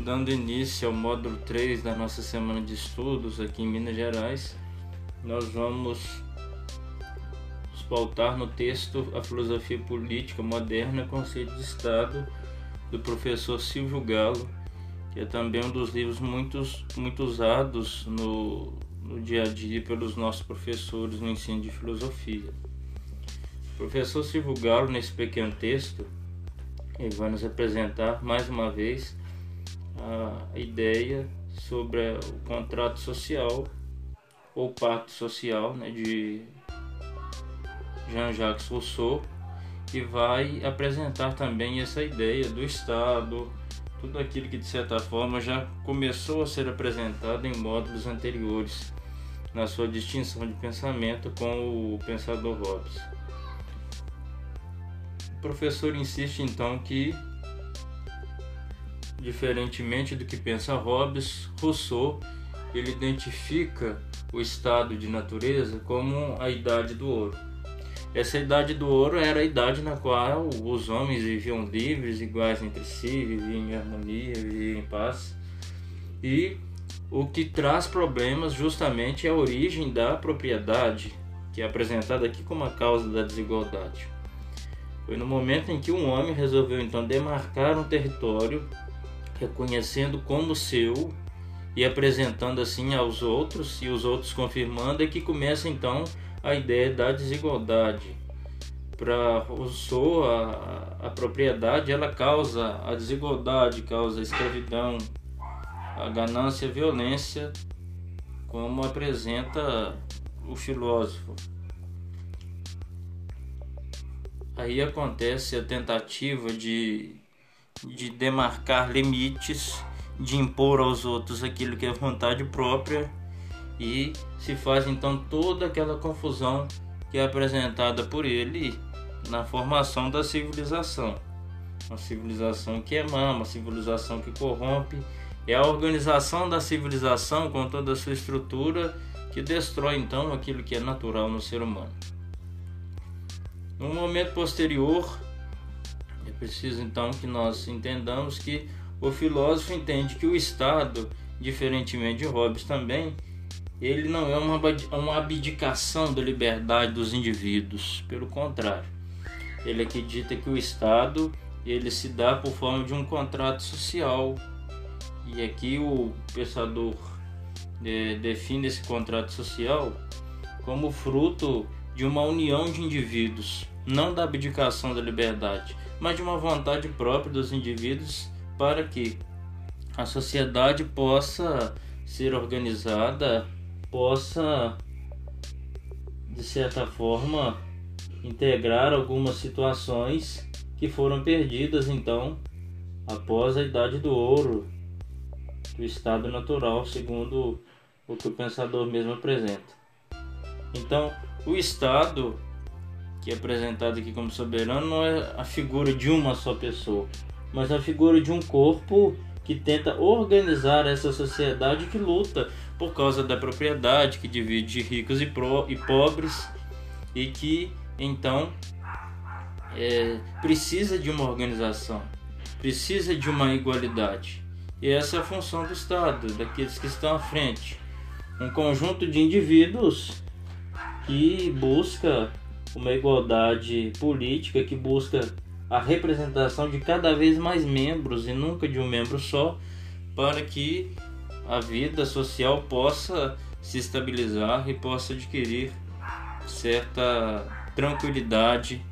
dando início ao módulo 3 da nossa semana de estudos aqui em Minas Gerais, nós vamos pautar no texto A Filosofia Política Moderna, Conceito de Estado, do professor Silvio Galo, que é também um dos livros muito, muito usados no, no dia a dia pelos nossos professores no ensino de filosofia. O professor Silvio Galo, nesse pequeno texto, ele vai nos apresentar mais uma vez a ideia sobre o contrato social ou pacto social né, de Jean-Jacques Rousseau e vai apresentar também essa ideia do Estado, tudo aquilo que de certa forma já começou a ser apresentado em módulos anteriores na sua distinção de pensamento com o pensador Hobbes. O professor insiste então que Diferentemente do que pensa Hobbes, Rousseau ele identifica o estado de natureza como a idade do ouro. Essa idade do ouro era a idade na qual os homens viviam livres, iguais entre si, viviam em harmonia, viviam em paz. E o que traz problemas justamente é a origem da propriedade, que é apresentada aqui como a causa da desigualdade. Foi no momento em que um homem resolveu então demarcar um território reconhecendo como seu e apresentando assim aos outros e os outros confirmando é que começa então a ideia da desigualdade. Para Rousseau, a, a propriedade ela causa a desigualdade, causa a escravidão, a ganância, a violência, como apresenta o filósofo. Aí acontece a tentativa de de demarcar limites, de impor aos outros aquilo que é vontade própria e se faz então toda aquela confusão que é apresentada por ele na formação da civilização. Uma civilização que é má, uma civilização que corrompe, é a organização da civilização com toda a sua estrutura que destrói então aquilo que é natural no ser humano. No momento posterior, é preciso então que nós entendamos que o filósofo entende que o Estado, diferentemente de Hobbes também, ele não é uma, abdicação da liberdade dos indivíduos, pelo contrário. Ele acredita que o Estado ele se dá por forma de um contrato social e aqui o pensador é, define esse contrato social como fruto de uma união de indivíduos, não da abdicação da liberdade, mas de uma vontade própria dos indivíduos para que a sociedade possa ser organizada, possa de certa forma integrar algumas situações que foram perdidas então após a idade do ouro do estado natural, segundo o que o pensador mesmo apresenta. Então, o estado que é apresentado aqui como soberano não é a figura de uma só pessoa, mas a figura de um corpo que tenta organizar essa sociedade que luta por causa da propriedade, que divide ricos e, pro, e pobres e que então é, precisa de uma organização, precisa de uma igualdade. E essa é a função do Estado, daqueles que estão à frente. Um conjunto de indivíduos que busca uma igualdade política que busca a representação de cada vez mais membros e nunca de um membro só, para que a vida social possa se estabilizar e possa adquirir certa tranquilidade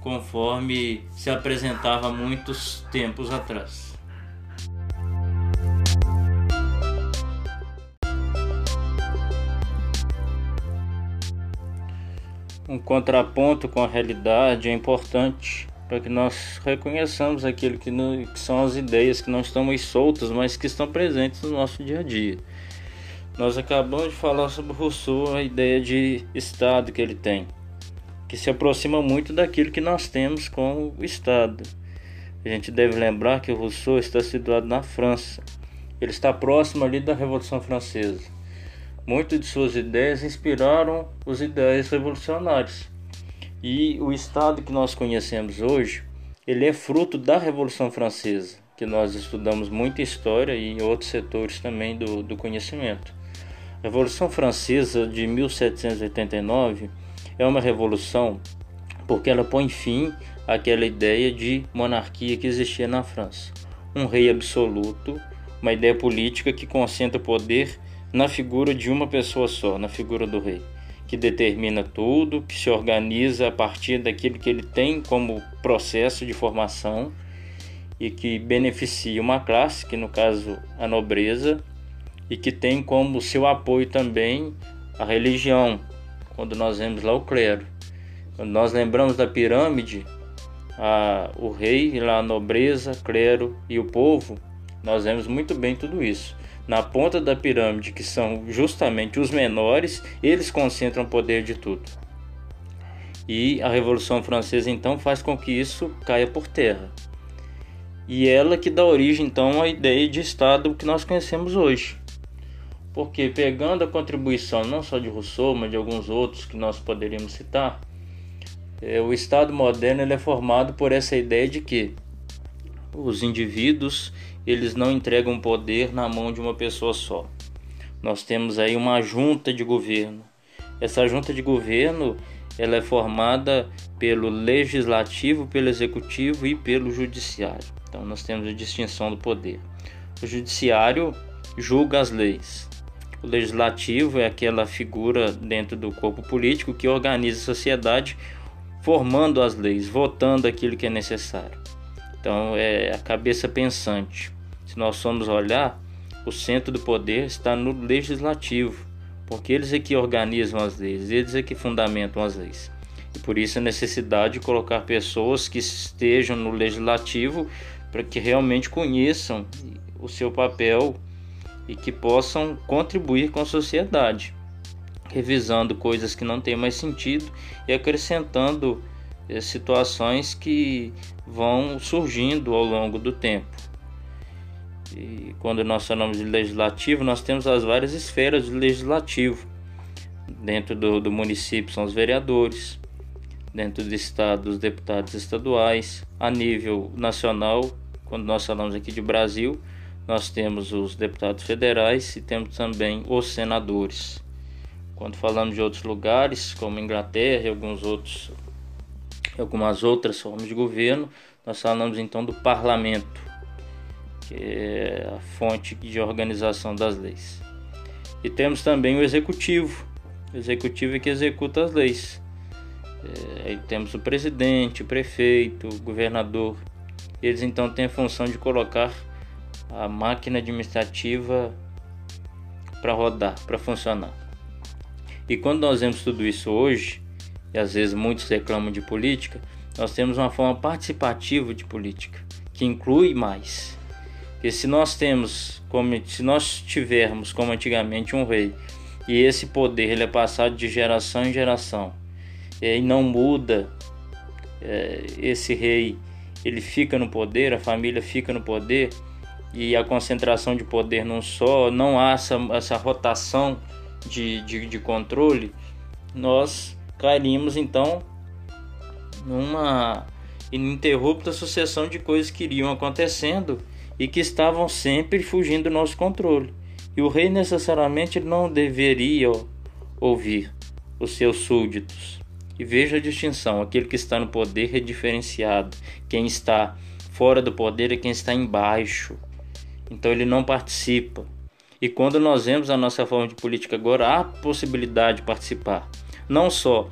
conforme se apresentava muitos tempos atrás. Um contraponto com a realidade é importante para que nós reconheçamos aquilo que, no, que, são as ideias que não estão mais soltas, mas que estão presentes no nosso dia a dia. Nós acabamos de falar sobre Rousseau, a ideia de Estado que ele tem, que se aproxima muito daquilo que nós temos com o Estado. A gente deve lembrar que Rousseau está situado na França. Ele está próximo ali da Revolução Francesa. Muitas de suas ideias inspiraram os ideais revolucionários. E o Estado que nós conhecemos hoje, ele é fruto da Revolução Francesa, que nós estudamos muita história e outros setores também do, do conhecimento. A Revolução Francesa de 1789 é uma revolução porque ela põe fim àquela ideia de monarquia que existia na França. Um rei absoluto, uma ideia política que concentra poder na figura de uma pessoa só, na figura do rei, que determina tudo, que se organiza a partir daquilo que ele tem como processo de formação e que beneficia uma classe, que no caso a nobreza, e que tem como seu apoio também a religião, quando nós vemos lá o clero. Quando nós lembramos da pirâmide, a, o rei, lá a nobreza, clero e o povo, nós vemos muito bem tudo isso. Na ponta da pirâmide, que são justamente os menores, eles concentram o poder de tudo. E a Revolução Francesa então faz com que isso caia por terra. E ela que dá origem então à ideia de Estado que nós conhecemos hoje. Porque pegando a contribuição não só de Rousseau, mas de alguns outros que nós poderíamos citar, é, o Estado moderno é formado por essa ideia de que os indivíduos eles não entregam poder na mão de uma pessoa só. Nós temos aí uma junta de governo. Essa junta de governo ela é formada pelo legislativo, pelo executivo e pelo judiciário. Então nós temos a distinção do poder. O judiciário julga as leis. O legislativo é aquela figura dentro do corpo político que organiza a sociedade formando as leis, votando aquilo que é necessário. Então é a cabeça pensante. Se nós formos olhar, o centro do poder está no legislativo, porque eles é que organizam as leis, eles é que fundamentam as leis. E por isso a necessidade de colocar pessoas que estejam no legislativo para que realmente conheçam o seu papel e que possam contribuir com a sociedade, revisando coisas que não têm mais sentido e acrescentando eh, situações que vão surgindo ao longo do tempo. E quando nós falamos de legislativo, nós temos as várias esferas do legislativo. Dentro do, do município são os vereadores, dentro do estado os deputados estaduais, a nível nacional, quando nós falamos aqui de Brasil, nós temos os deputados federais e temos também os senadores. Quando falamos de outros lugares, como Inglaterra e alguns outros, algumas outras formas de governo, nós falamos então do parlamento, que é a fonte de organização das leis. E temos também o executivo, o executivo é que executa as leis. É, aí temos o presidente, o prefeito, o governador. Eles então têm a função de colocar a máquina administrativa para rodar, para funcionar. E quando nós vemos tudo isso hoje, e às vezes muitos reclamam de política, nós temos uma forma participativa de política, que inclui mais. Porque se nós temos, como se nós tivermos como antigamente um rei, e esse poder ele é passado de geração em geração, e não muda, é, esse rei ele fica no poder, a família fica no poder, e a concentração de poder não só, não há essa, essa rotação de, de, de controle, nós cairíamos então numa ininterrupta sucessão de coisas que iriam acontecendo e que estavam sempre fugindo do nosso controle. E o rei necessariamente não deveria ouvir os seus súditos. E veja a distinção: aquele que está no poder é diferenciado, quem está fora do poder é quem está embaixo. Então ele não participa. E quando nós vemos a nossa forma de política agora, há possibilidade de participar. Não só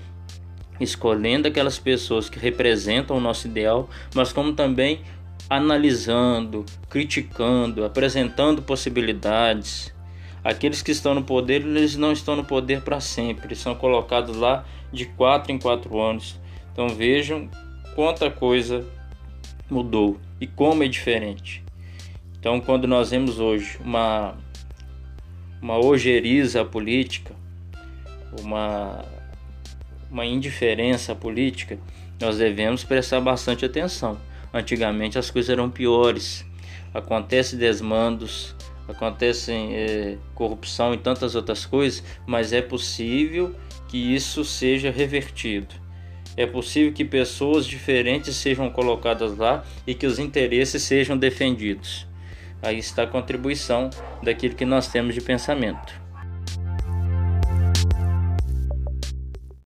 escolhendo aquelas pessoas que representam o nosso ideal, mas como também analisando, criticando, apresentando possibilidades. Aqueles que estão no poder, eles não estão no poder para sempre, eles são colocados lá de quatro em quatro anos. Então vejam quanta coisa mudou e como é diferente. Então, quando nós vemos hoje uma uma ojeriza política, uma uma indiferença política, nós devemos prestar bastante atenção. Antigamente as coisas eram piores, acontecem desmandos, acontecem é, corrupção e tantas outras coisas, mas é possível que isso seja revertido. É possível que pessoas diferentes sejam colocadas lá e que os interesses sejam defendidos. Aí está a contribuição daquilo que nós temos de pensamento.